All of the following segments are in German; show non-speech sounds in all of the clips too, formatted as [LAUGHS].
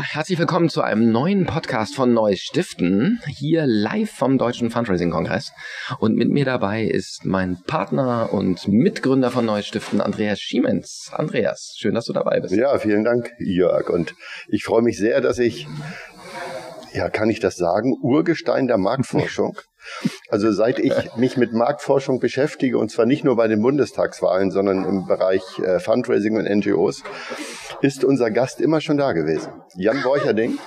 Ja, herzlich willkommen zu einem neuen Podcast von Neues Stiften, hier live vom Deutschen Fundraising-Kongress. Und mit mir dabei ist mein Partner und Mitgründer von Neues Stiften, Andreas Schiemens. Andreas, schön, dass du dabei bist. Ja, vielen Dank, Jörg. Und ich freue mich sehr, dass ich, ja, kann ich das sagen, Urgestein der Marktforschung also seit ich [LAUGHS] mich mit Marktforschung beschäftige, und zwar nicht nur bei den Bundestagswahlen, sondern im Bereich äh, Fundraising und NGOs, ist unser Gast immer schon da gewesen. Jan Borcherding.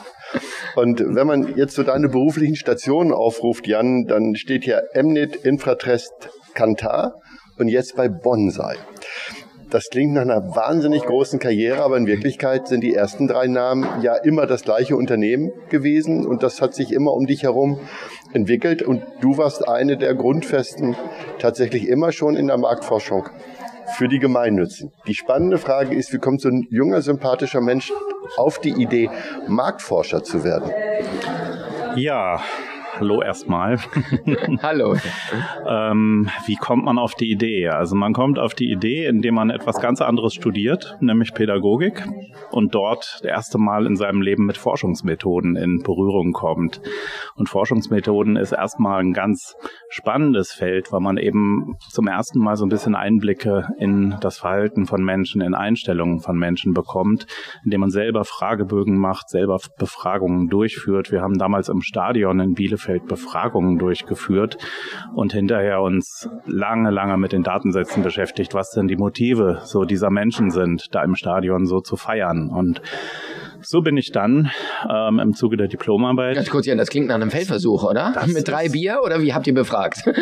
Und wenn man jetzt so deine beruflichen Stationen aufruft, Jan, dann steht hier Emnit, Infratrest, Kantar und jetzt bei Bonsai. Das klingt nach einer wahnsinnig großen Karriere, aber in Wirklichkeit sind die ersten drei Namen ja immer das gleiche Unternehmen gewesen und das hat sich immer um dich herum entwickelt und du warst eine der Grundfesten tatsächlich immer schon in der Marktforschung für die Gemeinnützen. Die spannende Frage ist, wie kommt so ein junger, sympathischer Mensch auf die Idee, Marktforscher zu werden? Ja, hallo erstmal. [LAUGHS] hallo. ähm, wie kommt man auf die Idee? Also man kommt auf die Idee, indem man etwas ganz anderes studiert, nämlich Pädagogik und dort das erste Mal in seinem Leben mit Forschungsmethoden in Berührung kommt. Und Forschungsmethoden ist erstmal ein ganz spannendes Feld, weil man eben zum ersten Mal so ein bisschen Einblicke in das Verhalten von Menschen, in Einstellungen von Menschen bekommt, indem man selber Fragebögen macht, selber Befragungen durchführt. Wir haben damals im Stadion in Bielefeld Bielefeld Befragungen durchgeführt und hinterher uns lange, lange mit den Datensätzen beschäftigt, was denn die Motive so dieser Menschen sind, da im Stadion so zu feiern. Und so bin ich dann ähm, im Zuge der Diplomarbeit. Ganz kurz, ja, das klingt nach einem Feldversuch, oder? Das Mit drei Bier oder wie habt ihr befragt? [LAUGHS]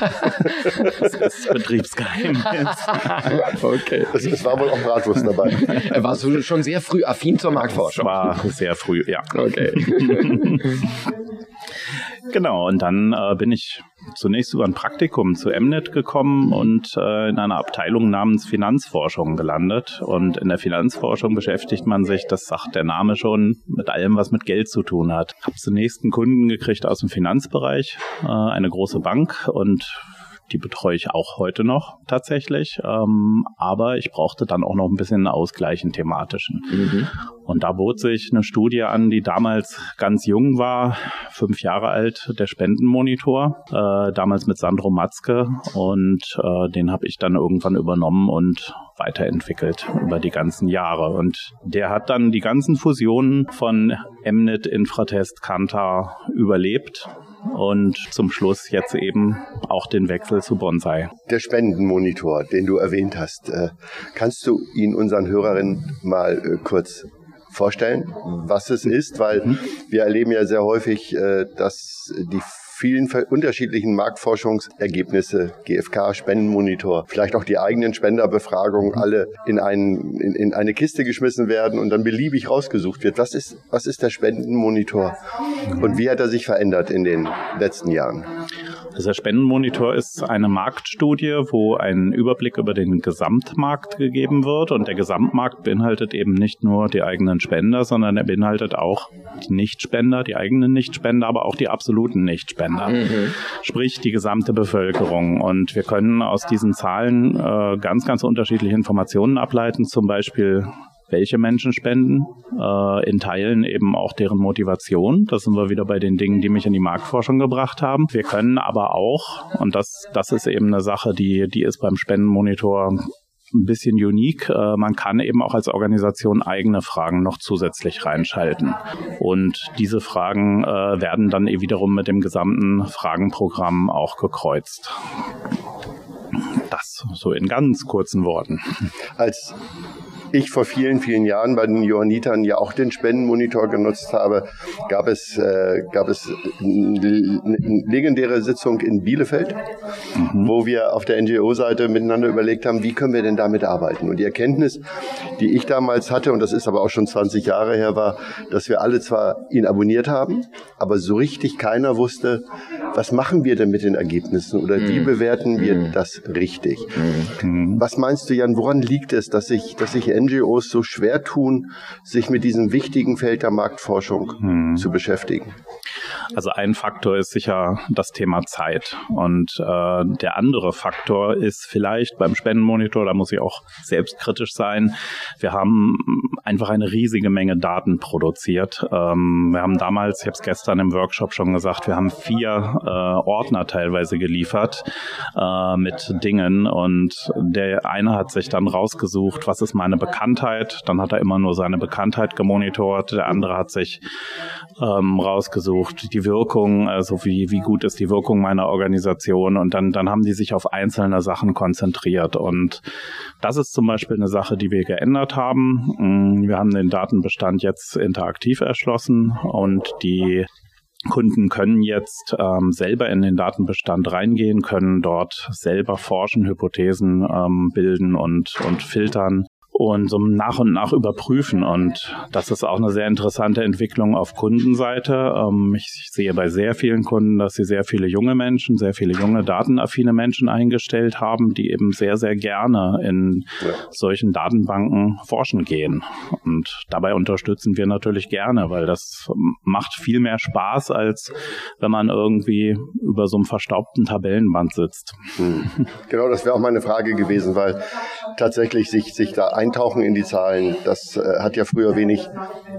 [LAUGHS] das ist Betriebsgeheimnis. [LAUGHS] okay. Es, es war wohl auch Bratwurst dabei. Warst du schon sehr früh affin zur Marktforschung? War sehr früh, ja. Okay. Genau, und dann äh, bin ich zunächst über ein Praktikum zu Mnet gekommen und äh, in einer Abteilung namens Finanzforschung gelandet. Und in der Finanzforschung beschäftigt man sich, das sagt der Name schon, mit allem, was mit Geld zu tun hat. Habe zunächst einen Kunden gekriegt aus dem Finanzbereich, äh, eine große Bank und die betreue ich auch heute noch tatsächlich. Ähm, aber ich brauchte dann auch noch ein bisschen einen Ausgleich in thematischen. Mhm. Und da bot sich eine Studie an, die damals ganz jung war, fünf Jahre alt, der Spendenmonitor, äh, damals mit Sandro Matzke. Und äh, den habe ich dann irgendwann übernommen und weiterentwickelt über die ganzen Jahre. Und der hat dann die ganzen Fusionen von Mnet, Infratest, Kantar überlebt und zum Schluss jetzt eben auch den Wechsel zu Bonsai. Der Spendenmonitor, den du erwähnt hast, äh, kannst du ihn unseren Hörerinnen mal äh, kurz vorstellen, was es ist, weil mhm. wir erleben ja sehr häufig, äh, dass die vielen unterschiedlichen Marktforschungsergebnisse, GfK, Spendenmonitor, vielleicht auch die eigenen Spenderbefragungen mhm. alle in, einen, in, in eine Kiste geschmissen werden und dann beliebig rausgesucht wird. Was ist, was ist der Spendenmonitor und wie hat er sich verändert in den letzten Jahren? Dieser Spendenmonitor ist eine Marktstudie, wo ein Überblick über den Gesamtmarkt gegeben wird. Und der Gesamtmarkt beinhaltet eben nicht nur die eigenen Spender, sondern er beinhaltet auch die Nichtspender, die eigenen Nichtspender, aber auch die absoluten Nichtspender. Mhm. Sprich die gesamte Bevölkerung. Und wir können aus diesen Zahlen äh, ganz, ganz unterschiedliche Informationen ableiten. Zum Beispiel welche Menschen spenden, äh, in Teilen eben auch deren Motivation. Das sind wir wieder bei den Dingen, die mich in die Marktforschung gebracht haben. Wir können aber auch, und das, das ist eben eine Sache, die, die ist beim Spendenmonitor ein bisschen unique. Äh, man kann eben auch als Organisation eigene Fragen noch zusätzlich reinschalten. Und diese Fragen äh, werden dann eh wiederum mit dem gesamten Fragenprogramm auch gekreuzt. Das so in ganz kurzen Worten. Als ich vor vielen, vielen Jahren bei den Johannitern ja auch den Spendenmonitor genutzt habe, gab es, äh, gab es eine legendäre Sitzung in Bielefeld, mhm. wo wir auf der NGO-Seite miteinander überlegt haben, wie können wir denn damit arbeiten? Und die Erkenntnis, die ich damals hatte, und das ist aber auch schon 20 Jahre her, war, dass wir alle zwar ihn abonniert haben, aber so richtig keiner wusste, was machen wir denn mit den Ergebnissen oder wie mhm. bewerten wir mhm. das richtig? Mhm. Was meinst du, Jan, woran liegt es, dass sich, dass sich NGOs so schwer tun, sich mit diesem wichtigen Feld der Marktforschung hm. zu beschäftigen? Also ein Faktor ist sicher das Thema Zeit. Und äh, der andere Faktor ist vielleicht beim Spendenmonitor, da muss ich auch selbstkritisch sein, wir haben einfach eine riesige Menge Daten produziert. Ähm, wir haben damals, ich habe es gestern im Workshop schon gesagt, wir haben vier äh, Ordner teilweise geliefert äh, mit Dingen und der eine hat sich dann rausgesucht, was ist meine Bekanntheit, dann hat er immer nur seine Bekanntheit gemonitort, der andere hat sich ähm, rausgesucht, die Wirkung, also wie, wie gut ist die Wirkung meiner Organisation. Und dann, dann haben die sich auf einzelne Sachen konzentriert. Und das ist zum Beispiel eine Sache, die wir geändert haben. Mm, wir haben den Datenbestand jetzt interaktiv erschlossen. Und die Kunden können jetzt ähm, selber in den Datenbestand reingehen, können dort selber forschen, Hypothesen ähm, bilden und, und filtern und so nach und nach überprüfen. Und das ist auch eine sehr interessante Entwicklung auf Kundenseite. Ähm, ich sehe bei sehr vielen Kunden, dass sie sehr viele junge Menschen, sehr viele junge datenaffine Menschen eingestellt haben, die eben sehr, sehr gerne in solchen Datenbanken forschen gehen. Und dabei unterstützen wir natürlich gerne, weil das macht viel mehr Spaß, als wenn man irgendwie über so einem verstaubten Tabellenband sitzt. Hm. Genau, das wäre auch meine Frage gewesen, weil tatsächlich sich, sich da ein eintauchen in die Zahlen, das äh, hat ja früher wenig,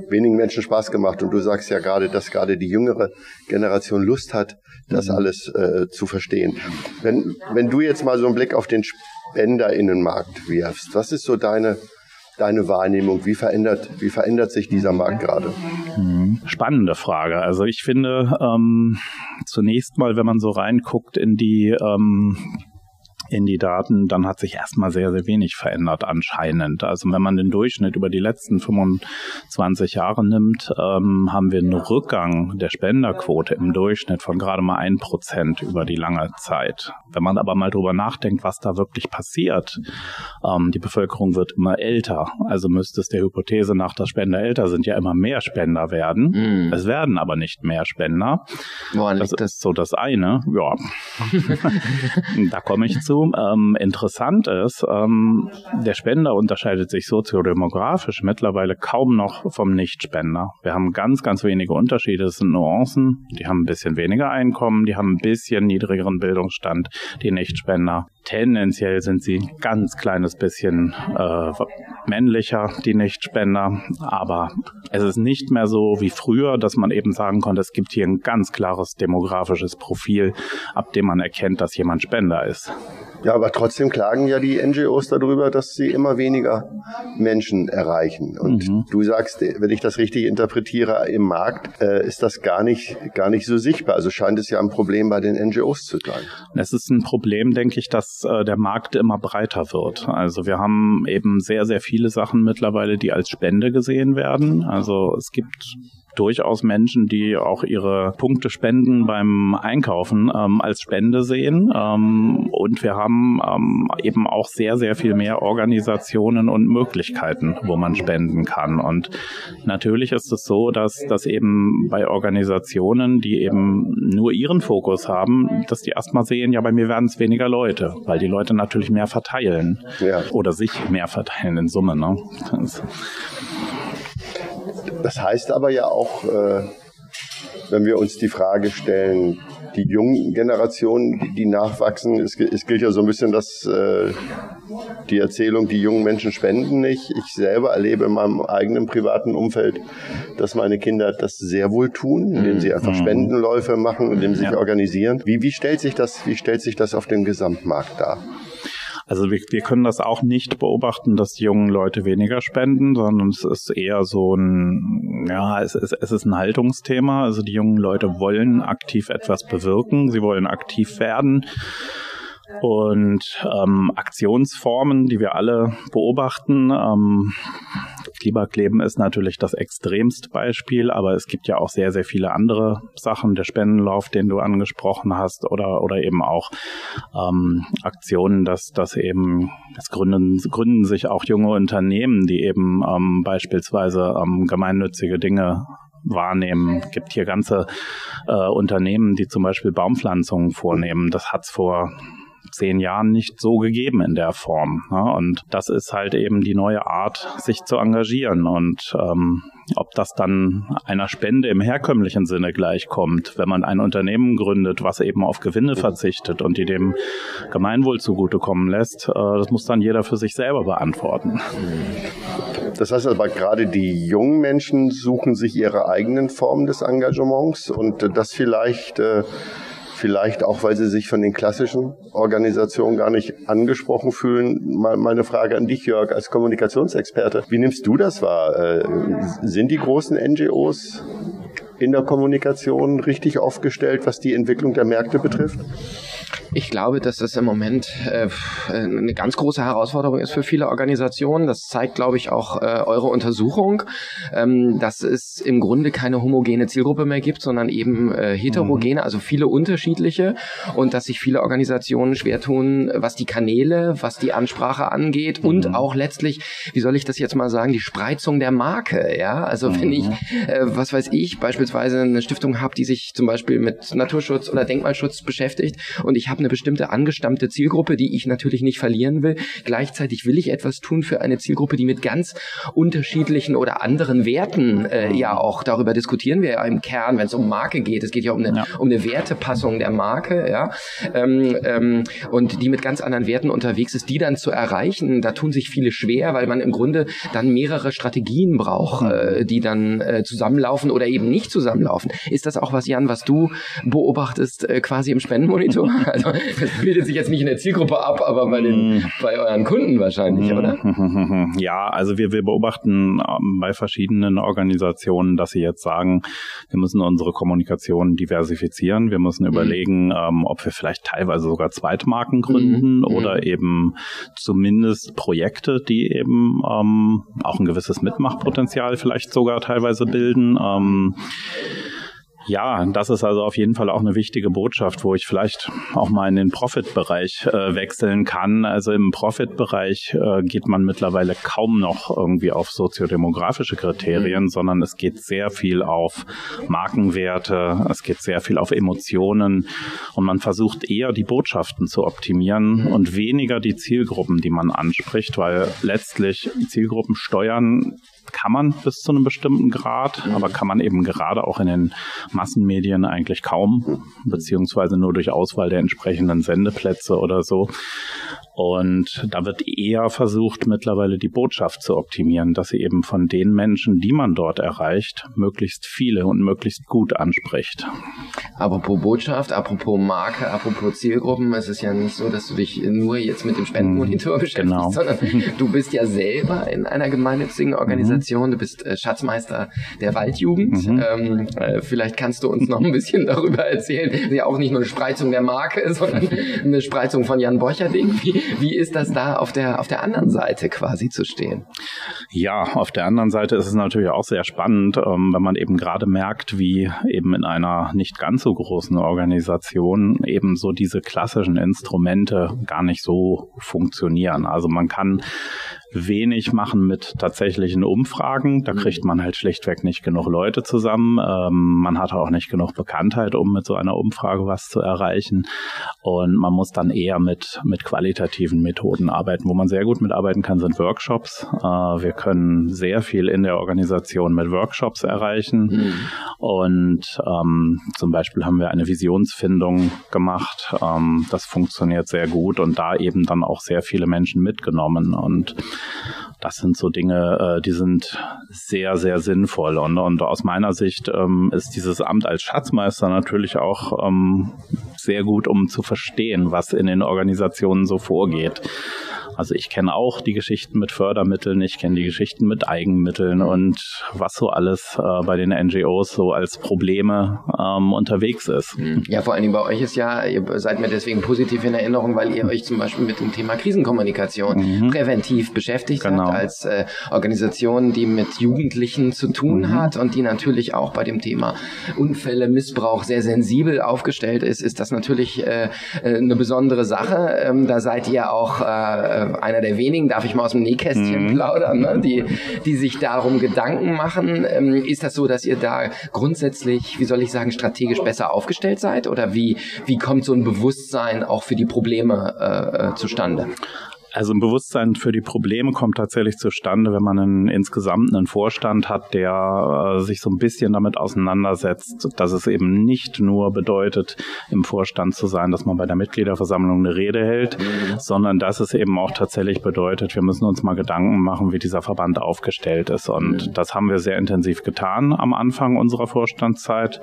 wenigen Menschen Spaß gemacht. Und du sagst ja gerade, dass gerade die jüngere Generation Lust hat, das mhm. alles äh, zu verstehen. Wenn, wenn du jetzt mal so einen Blick auf den SpenderInnenmarkt wirfst, was ist so deine deine Wahrnehmung? Wie verändert, wie verändert sich dieser Markt gerade? Mhm. Spannende Frage. Also ich finde ähm, zunächst mal, wenn man so reinguckt in die ähm, in die Daten, dann hat sich erstmal sehr, sehr wenig verändert anscheinend. Also wenn man den Durchschnitt über die letzten 25 Jahre nimmt, ähm, haben wir einen Rückgang der Spenderquote im Durchschnitt von gerade mal ein Prozent über die lange Zeit. Wenn man aber mal drüber nachdenkt, was da wirklich passiert, ähm, die Bevölkerung wird immer älter. Also müsste es der Hypothese nach, dass Spender älter sind, ja immer mehr Spender werden. Mm. Es werden aber nicht mehr Spender. Woran das ist so das eine. Ja, [LAUGHS] da komme ich zu. Ähm, interessant ist, ähm, der Spender unterscheidet sich soziodemografisch mittlerweile kaum noch vom Nichtspender. Wir haben ganz, ganz wenige Unterschiede. Das sind Nuancen. Die haben ein bisschen weniger Einkommen, die haben ein bisschen niedrigeren Bildungsstand, die Nichtspender. Tendenziell sind sie ein ganz kleines bisschen äh, männlicher, die Nichtspender. Aber es ist nicht mehr so wie früher, dass man eben sagen konnte, es gibt hier ein ganz klares demografisches Profil, ab dem man erkennt, dass jemand Spender ist. Ja, aber trotzdem klagen ja die NGOs darüber, dass sie immer weniger Menschen erreichen. Und mhm. du sagst, wenn ich das richtig interpretiere, im Markt äh, ist das gar nicht, gar nicht so sichtbar. Also scheint es ja ein Problem bei den NGOs zu sein. Es ist ein Problem, denke ich, dass äh, der Markt immer breiter wird. Also wir haben eben sehr, sehr viele Sachen mittlerweile, die als Spende gesehen werden. Also es gibt durchaus Menschen, die auch ihre Punkte spenden beim Einkaufen ähm, als Spende sehen. Ähm, und wir haben ähm, eben auch sehr, sehr viel mehr Organisationen und Möglichkeiten, wo man spenden kann. Und natürlich ist es so, dass, dass eben bei Organisationen, die eben nur ihren Fokus haben, dass die erstmal sehen, ja, bei mir werden es weniger Leute, weil die Leute natürlich mehr verteilen ja. oder sich mehr verteilen in Summe. Ne? Das heißt aber ja auch, äh, wenn wir uns die Frage stellen, die jungen Generationen, die, nachwachsen, es, gilt ja so ein bisschen dass äh, die Erzählung, die jungen Menschen spenden nicht. Ich selber erlebe in meinem eigenen privaten Umfeld, dass meine Kinder das sehr wohl tun, indem sie einfach mhm. Spendenläufe machen, indem sie sich ja. organisieren. Wie, wie, stellt sich das, wie stellt sich das auf dem Gesamtmarkt dar? Also wir, wir können das auch nicht beobachten, dass die jungen Leute weniger spenden, sondern es ist eher so ein, ja, es ist, es ist ein Haltungsthema. Also die jungen Leute wollen aktiv etwas bewirken, sie wollen aktiv werden. Und ähm, Aktionsformen, die wir alle beobachten, ähm, Klimakleben ist natürlich das extremste Beispiel, aber es gibt ja auch sehr, sehr viele andere Sachen, der Spendenlauf, den du angesprochen hast, oder, oder eben auch ähm, Aktionen, dass, dass eben, es gründen, gründen sich auch junge Unternehmen, die eben ähm, beispielsweise ähm, gemeinnützige Dinge wahrnehmen. Es gibt hier ganze äh, Unternehmen, die zum Beispiel Baumpflanzungen vornehmen. Das hat's vor zehn Jahren nicht so gegeben in der Form. Ne? Und das ist halt eben die neue Art, sich zu engagieren. Und ähm, ob das dann einer Spende im herkömmlichen Sinne gleichkommt, wenn man ein Unternehmen gründet, was eben auf Gewinne verzichtet und die dem Gemeinwohl zugutekommen lässt, äh, das muss dann jeder für sich selber beantworten. Das heißt aber gerade die jungen Menschen suchen sich ihre eigenen Formen des Engagements und das vielleicht äh, vielleicht auch, weil sie sich von den klassischen Organisationen gar nicht angesprochen fühlen. Mal meine Frage an dich, Jörg, als Kommunikationsexperte. Wie nimmst du das wahr? Äh, sind die großen NGOs in der Kommunikation richtig aufgestellt, was die Entwicklung der Märkte betrifft? Ich glaube, dass das im Moment äh, eine ganz große Herausforderung ist für viele Organisationen. Das zeigt, glaube ich, auch äh, eure Untersuchung, ähm, dass es im Grunde keine homogene Zielgruppe mehr gibt, sondern eben äh, heterogene, mhm. also viele unterschiedliche und dass sich viele Organisationen schwer tun, was die Kanäle, was die Ansprache angeht mhm. und auch letztlich, wie soll ich das jetzt mal sagen, die Spreizung der Marke. Ja, also mhm. wenn ich, äh, was weiß ich, beispielsweise eine Stiftung habe, die sich zum Beispiel mit Naturschutz oder Denkmalschutz beschäftigt und ich habe eine bestimmte angestammte Zielgruppe, die ich natürlich nicht verlieren will. Gleichzeitig will ich etwas tun für eine Zielgruppe, die mit ganz unterschiedlichen oder anderen Werten äh, ja auch darüber diskutieren wir ja im Kern, wenn es um Marke geht. Es geht ja um eine, ja. um eine Wertepassung der Marke, ja, ähm, ähm, und die mit ganz anderen Werten unterwegs ist, die dann zu erreichen. Da tun sich viele schwer, weil man im Grunde dann mehrere Strategien braucht, äh, die dann äh, zusammenlaufen oder eben nicht zusammenlaufen. Ist das auch was, Jan, was du beobachtest, äh, quasi im Spendenmonitor? [LAUGHS] Also [LAUGHS] das bildet sich jetzt nicht in der Zielgruppe ab, aber bei, den, mm. bei euren Kunden wahrscheinlich, mm. oder? [LAUGHS] Ja, also wir, wir beobachten ähm, bei verschiedenen Organisationen, dass sie jetzt sagen, wir müssen unsere Kommunikation diversifizieren. Wir müssen mhm. überlegen, ähm, ob wir vielleicht teilweise sogar Zweitmarken gründen mhm. oder eben zumindest Projekte, die eben ähm, auch ein gewisses Mitmachpotenzial vielleicht sogar teilweise bilden. Ähm, ja, das ist also auf jeden Fall auch eine wichtige Botschaft, wo ich vielleicht auch mal in den Profit-Bereich äh, wechseln kann. Also im Profit-Bereich äh, geht man mittlerweile kaum noch irgendwie auf soziodemografische Kriterien, mhm. sondern es geht sehr viel auf Markenwerte, es geht sehr viel auf Emotionen und man versucht eher die Botschaften zu optimieren mhm. und weniger die Zielgruppen, die man anspricht, weil letztlich Zielgruppen steuern kann man bis zu einem bestimmten Grad, mhm. aber kann man eben gerade auch in den Massenmedien eigentlich kaum, beziehungsweise nur durch Auswahl der entsprechenden Sendeplätze oder so. Und da wird eher versucht, mittlerweile die Botschaft zu optimieren, dass sie eben von den Menschen, die man dort erreicht, möglichst viele und möglichst gut anspricht. Apropos Botschaft, apropos Marke, apropos Zielgruppen, es ist ja nicht so, dass du dich nur jetzt mit dem Spendenmonitor mhm. beschäftigst, genau. sondern [LAUGHS] du bist ja selber in einer gemeinnützigen Organisation, mhm. du bist äh, Schatzmeister der Waldjugend. Mhm. Ähm, äh, vielleicht kannst du uns noch ein bisschen [LAUGHS] darüber erzählen. Ja auch nicht nur eine Spreizung der Marke, sondern [LAUGHS] eine Spreizung von Jan Borcherding. Wie, wie ist das da auf der, auf der anderen Seite quasi zu stehen? Ja, auf der anderen Seite ist es natürlich auch sehr spannend, ähm, wenn man eben gerade merkt, wie eben in einer nicht ganz so großen Organisation eben so diese klassischen Instrumente gar nicht so funktionieren. Also man kann wenig machen mit tatsächlichen Umfragen. Da mhm. kriegt man halt schlichtweg nicht genug Leute zusammen. Ähm, man hat auch nicht genug Bekanntheit, um mit so einer Umfrage was zu erreichen. Und man muss dann eher mit, mit qualitativen Methoden arbeiten. Wo man sehr gut mitarbeiten kann, sind Workshops. Äh, wir können sehr viel in der Organisation mit Workshops erreichen. Mhm. Und ähm, zum Beispiel haben wir eine Visionsfindung gemacht. Ähm, das funktioniert sehr gut und da eben dann auch sehr viele Menschen mitgenommen. Und das sind so Dinge, äh, die sind sehr, sehr sinnvoll. Und, und aus meiner Sicht ähm, ist dieses Amt als Schatzmeister natürlich auch ähm, sehr gut, um zu verstehen, was in den Organisationen so vorgeht. Also ich kenne auch die Geschichten mit Fördermitteln, ich kenne die Geschichten mit Eigenmitteln und was so alles äh, bei den NGOs so als Probleme ähm, unterwegs ist. Mhm. Ja, vor allen Dingen bei euch ist ja, ihr seid mir deswegen positiv in Erinnerung, weil ihr euch zum Beispiel mit dem Thema Krisenkommunikation mhm. präventiv beschäftigt genau. habt als äh, Organisation, die mit Jugendlichen zu tun mhm. hat und die natürlich auch bei dem Thema Unfälle, Missbrauch sehr sensibel aufgestellt ist, ist das natürlich äh, äh eine besondere Sache. Ähm, da seid ihr auch äh, äh, einer der wenigen, darf ich mal aus dem Nähkästchen mhm. plaudern, ne? die, die sich darum Gedanken machen. Ähm, ist das so, dass ihr da grundsätzlich, wie soll ich sagen, strategisch besser aufgestellt seid? Oder wie, wie kommt so ein Bewusstsein auch für die Probleme äh, äh zustande? Also ein Bewusstsein für die Probleme kommt tatsächlich zustande, wenn man einen, insgesamt einen Vorstand hat, der äh, sich so ein bisschen damit auseinandersetzt, dass es eben nicht nur bedeutet, im Vorstand zu sein, dass man bei der Mitgliederversammlung eine Rede hält, mhm. sondern dass es eben auch tatsächlich bedeutet, wir müssen uns mal Gedanken machen, wie dieser Verband aufgestellt ist. Und mhm. das haben wir sehr intensiv getan am Anfang unserer Vorstandszeit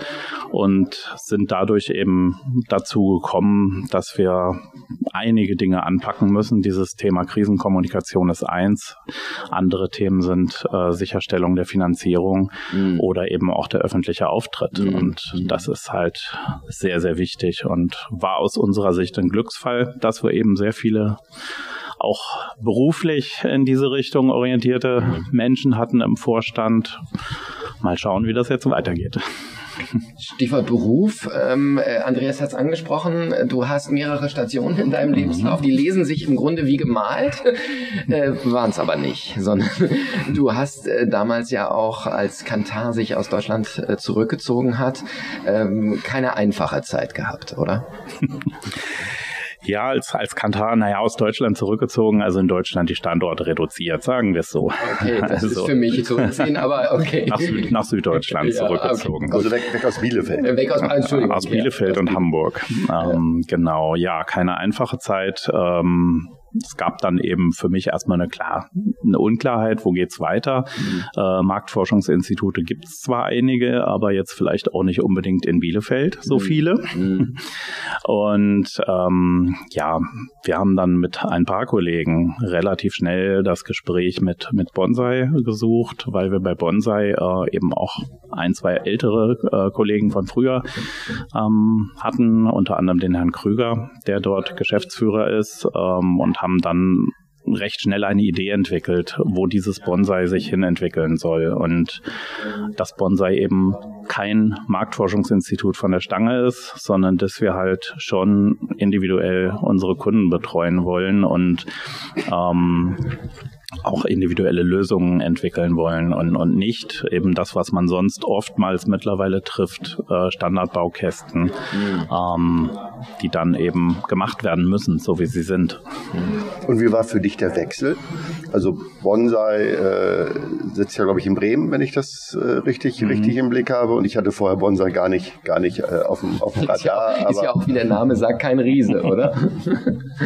und sind dadurch eben dazu gekommen, dass wir einige Dinge anpacken müssen. Dieses Thema Krisenkommunikation ist eins. Andere Themen sind äh, Sicherstellung der Finanzierung mhm. oder eben auch der öffentliche Auftritt. Mhm. Und das ist halt sehr, sehr wichtig und war aus unserer Sicht ein Glücksfall, dass wir eben sehr viele auch beruflich in diese Richtung orientierte mhm. Menschen hatten im Vorstand. Mal schauen, wie das jetzt weitergeht. Stichwort Beruf. Ähm, äh, Andreas hat es angesprochen. Du hast mehrere Stationen in deinem Lebenslauf. Die lesen sich im Grunde wie gemalt, [LAUGHS] äh, waren es aber nicht, sondern [LAUGHS] du hast äh, damals ja auch, als Kantar sich aus Deutschland äh, zurückgezogen hat, ähm, keine einfache Zeit gehabt, oder? [LAUGHS] Ja, als, als Kantar, naja, aus Deutschland zurückgezogen, also in Deutschland die Standorte reduziert, sagen wir es so. Okay, das also, ist für mich zu ziehen, aber okay. Nach, Süd, nach Süddeutschland [LAUGHS] ja, zurückgezogen. Okay. Also weg, weg aus Bielefeld. Äh, weg aus, Entschuldigung. Aus Bielefeld ja, und Hamburg. [LAUGHS] Ähm, genau, ja, keine einfache Zeit. Ähm, es gab dann eben für mich erstmal eine klar eine Unklarheit, wo geht's weiter. Mhm. Äh, Marktforschungsinstitute gibt es zwar einige, aber jetzt vielleicht auch nicht unbedingt in Bielefeld so mhm. viele. Mhm. [LAUGHS] Und ähm, ja, wir haben dann mit ein paar Kollegen relativ schnell das Gespräch mit mit Bonsai gesucht, weil wir bei Bonsai äh, eben auch ein, zwei ältere äh, Kollegen von früher ähm, hatten, unter anderem den Herrn Krüger, der dort Geschäftsführer ist ähm, und haben dann recht schnell eine Idee entwickelt, wo dieses Bonsai sich hin entwickeln soll. Und dass Bonsai eben kein Marktforschungsinstitut von der Stange ist, sondern dass wir halt schon individuell unsere Kunden betreuen wollen und ähm, auch individuelle Lösungen entwickeln wollen und, und nicht eben das, was man sonst oftmals mittlerweile trifft, äh, Standardbaukästen, mhm. ähm, die dann eben gemacht werden müssen, so wie sie sind. Und wie war für dich der Wechsel? Also Bonsai äh, sitzt ja, glaube ich, in Bremen, wenn ich das äh, richtig, mhm. richtig im Blick habe. Und ich hatte vorher Bonsai gar nicht, gar nicht äh, auf, dem, auf dem Radar. Ist ja, auch, ist ja auch, wie der Name sagt, kein Riese, oder?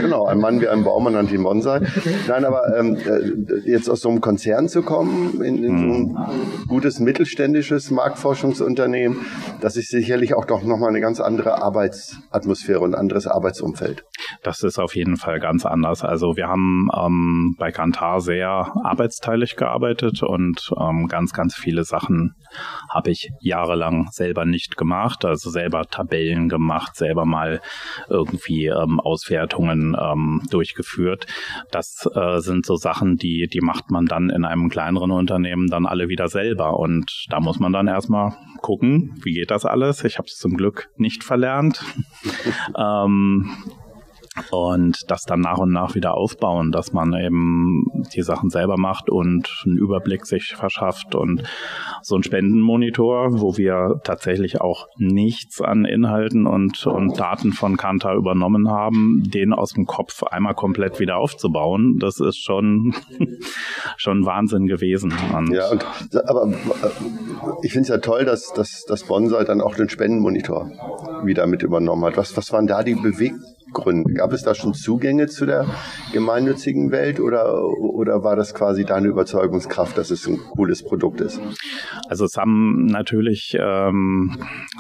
genau, ein Mann wie ein Baum, man nannte ihn Bonsai. Nein, aber ähm, äh, jetzt aus so einem Konzern zu kommen, in, in so ein mhm. gutes mittelständisches Marktforschungsunternehmen, das ist sicherlich auch doch nochmal eine ganz andere Arbeitsatmosphäre und ein anderes Arbeitsumfeld. Das ist auf jeden Fall ganz anders. Also wir haben ähm, bei Kantar sehr arbeitsteilig gearbeitet und ähm, ganz, ganz viele Sachen habe ich jahrelang selber nicht gemacht. Also selber Tabellen gemacht, selber mal irgendwie ähm, Auswertungen ähm, durchgeführt. Das äh, sind so Sachen, die, die macht man dann in einem kleineren Unternehmen dann alle wieder selber. Und da muss man dann erstmal gucken, wie geht das alles. Ich habe es zum Glück nicht verlernt. [LAUGHS] ähm, und das dann nach und nach wieder aufbauen, dass man eben die Sachen selber macht und einen Überblick sich verschafft und so ein Spendenmonitor, wo wir tatsächlich auch nichts an Inhalten und, und Daten von Kanta übernommen haben, den aus dem Kopf einmal komplett wieder aufzubauen, das ist schon, [LAUGHS] schon Wahnsinn gewesen. Und ja, aber äh, ich finde es ja toll, dass, dass, dass Bonsai dann auch den Spendenmonitor wieder mit übernommen hat. Was, was waren da die Beweggründe? Gründen? Gab es da schon Zugänge zu der gemeinnützigen Welt oder, oder war das quasi deine Überzeugungskraft, dass es ein cooles Produkt ist? Also es haben natürlich ähm,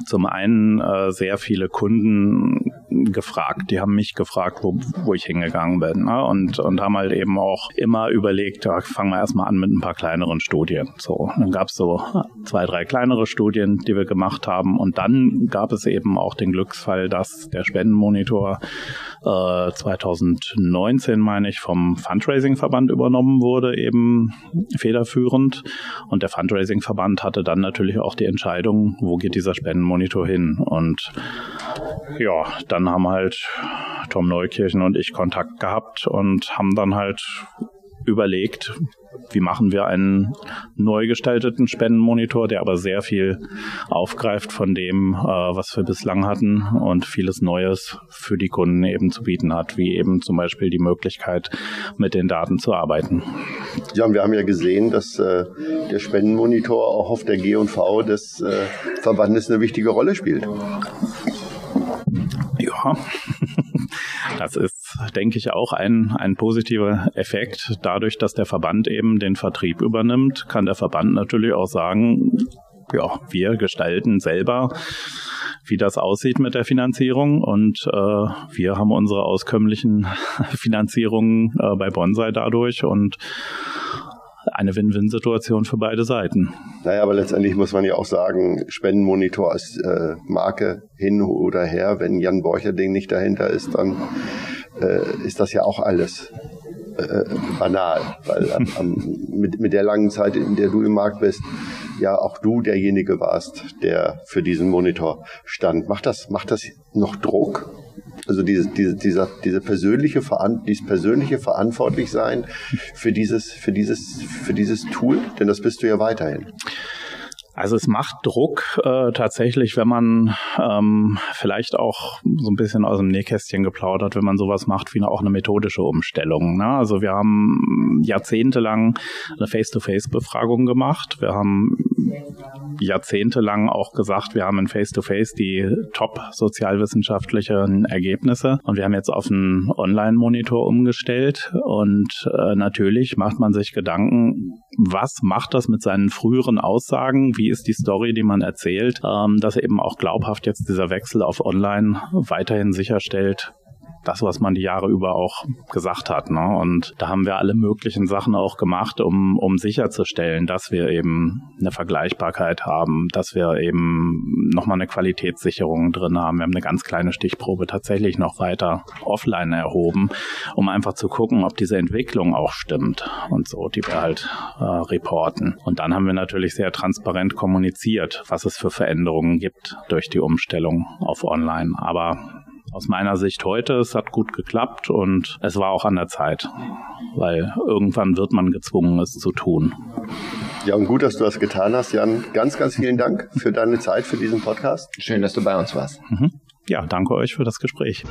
zum einen äh, sehr viele Kunden gefragt. Die haben mich gefragt, wo, wo ich hingegangen bin. Ne? Und, und haben halt eben auch immer überlegt, ja, fangen wir erstmal an mit ein paar kleineren Studien. So, dann gab es so zwei, drei kleinere Studien, die wir gemacht haben. Und dann gab es eben auch den Glücksfall, dass der Spendenmonitor äh, 2019, meine ich, vom Fundraising-Verband übernommen wurde, eben federführend. Und der Fundraising-Verband hatte dann natürlich auch die Entscheidung, wo geht dieser Spendenmonitor hin. Und ja, dann haben halt Tom Neukirchen und ich Kontakt gehabt und haben dann halt überlegt, wie machen wir einen neu gestalteten Spendenmonitor, der aber sehr viel aufgreift von dem, äh, was wir bislang hatten und vieles Neues für die Kunden eben zu bieten hat, wie eben zum Beispiel die Möglichkeit, mit den Daten zu arbeiten. Ja, und wir haben ja gesehen, dass äh, der Spendenmonitor auch auf der G&V des äh, Verbandes eine wichtige Rolle spielt. [LAUGHS] Das ist, denke ich, auch ein, ein positiver Effekt. Dadurch, dass der Verband eben den Vertrieb übernimmt, kann der Verband natürlich auch sagen, ja, wir gestalten selber, wie das aussieht mit der Finanzierung. Und äh, wir haben unsere auskömmlichen [LAUGHS] Finanzierungen äh, bei Bonsai dadurch. Und eine Win-Win-Situation für beide Seiten. Naja, aber letztendlich muss man ja auch sagen, Spendenmonitor als äh, Marke hin oder her, wenn Jan Borcherding nicht dahinter ist, dann äh, ist das ja auch alles äh, banal, weil ähm, mit, mit der langen Zeit, in der du im Markt bist, ja auch du derjenige warst, der für diesen Monitor stand. Macht das, macht das noch Druck? Also diese, diese, dieser, diese persönliche, dieses persönliche Verantwortlichsein für dieses, für dieses, für dieses Tool, denn das bist du ja weiterhin. Also es macht Druck äh, tatsächlich, wenn man ähm, vielleicht auch so ein bisschen aus dem Nähkästchen geplaudert, wenn man sowas macht wie auch eine methodische Umstellung. Ne? Also wir haben jahrzehntelang eine Face-to-Face-Befragung gemacht. Wir haben jahrzehntelang auch gesagt, wir haben in Face-to-Face -face die top sozialwissenschaftlichen Ergebnisse. Und wir haben jetzt auf einen Online-Monitor umgestellt. Und äh, natürlich macht man sich Gedanken, was macht das mit seinen früheren Aussagen, wie ist die Story, die man erzählt, ähm, dass eben auch glaubhaft jetzt dieser Wechsel auf Online weiterhin sicherstellt, das, was man die Jahre über auch gesagt hat. Ne? Und da haben wir alle möglichen Sachen auch gemacht, um, um sicherzustellen, dass wir eben eine Vergleichbarkeit haben, dass wir eben nochmal eine Qualitätssicherung drin haben. Wir haben eine ganz kleine Stichprobe tatsächlich noch weiter offline erhoben, um einfach zu gucken, ob diese Entwicklung auch stimmt und so, die wir halt äh, reporten. Und dann haben wir natürlich sehr transparent kommuniziert, was es für Veränderungen gibt durch die Umstellung auf Online. Aber aus meiner Sicht heute, es hat gut geklappt und es war auch an der Zeit, weil irgendwann wird man gezwungen, es zu tun. Ja, und gut, dass du das getan hast, Jan. Ganz, ganz vielen Dank für deine Zeit, für diesen Podcast. Schön, dass du bei uns warst. Mhm. Ja, danke euch für das Gespräch.